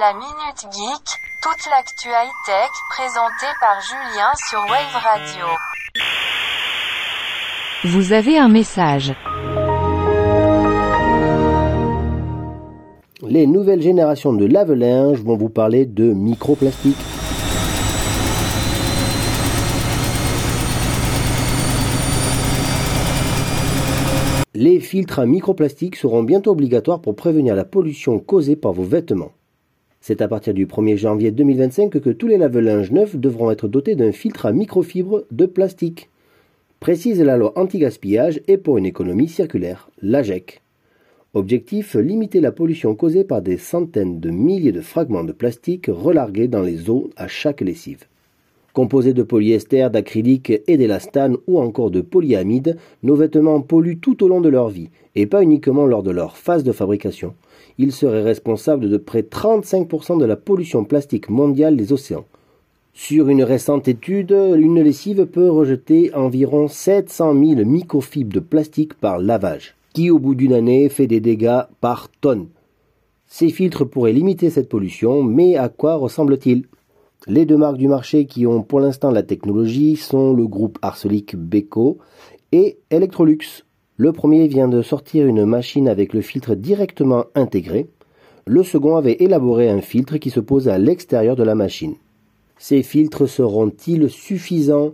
La Minute Geek, toute l'actu high-tech présentée par Julien sur Wave Radio. Vous avez un message. Les nouvelles générations de lave-linge vont vous parler de microplastique. Les filtres à microplastique seront bientôt obligatoires pour prévenir la pollution causée par vos vêtements. C'est à partir du 1er janvier 2025 que tous les lave-linges neufs devront être dotés d'un filtre à microfibre de plastique. Précise la loi anti-gaspillage et pour une économie circulaire, l'AGEC. Objectif limiter la pollution causée par des centaines de milliers de fragments de plastique relargués dans les eaux à chaque lessive. Composés de polyester, d'acrylique et d'élastane ou encore de polyamide, nos vêtements polluent tout au long de leur vie, et pas uniquement lors de leur phase de fabrication. Ils seraient responsables de près 35% de la pollution plastique mondiale des océans. Sur une récente étude, une lessive peut rejeter environ 700 000 microfibres de plastique par lavage, qui au bout d'une année fait des dégâts par tonne. Ces filtres pourraient limiter cette pollution, mais à quoi ressemblent-ils les deux marques du marché qui ont pour l'instant la technologie sont le groupe Arcelic Beko et Electrolux. Le premier vient de sortir une machine avec le filtre directement intégré. Le second avait élaboré un filtre qui se pose à l'extérieur de la machine. Ces filtres seront-ils suffisants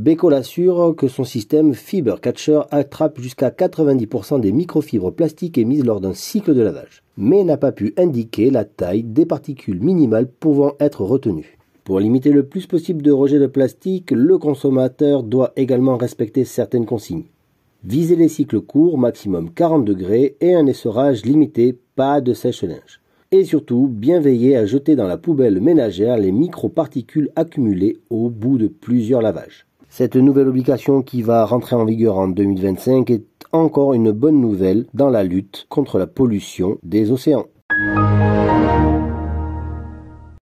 Beko l'assure que son système Fiber Catcher attrape jusqu'à 90% des microfibres plastiques émises lors d'un cycle de lavage, mais n'a pas pu indiquer la taille des particules minimales pouvant être retenues. Pour limiter le plus possible de rejets de plastique, le consommateur doit également respecter certaines consignes. Viser les cycles courts, maximum 40 degrés, et un essorage limité, pas de sèche-linge. Et surtout, bien veiller à jeter dans la poubelle ménagère les microparticules accumulées au bout de plusieurs lavages. Cette nouvelle obligation qui va rentrer en vigueur en 2025 est encore une bonne nouvelle dans la lutte contre la pollution des océans.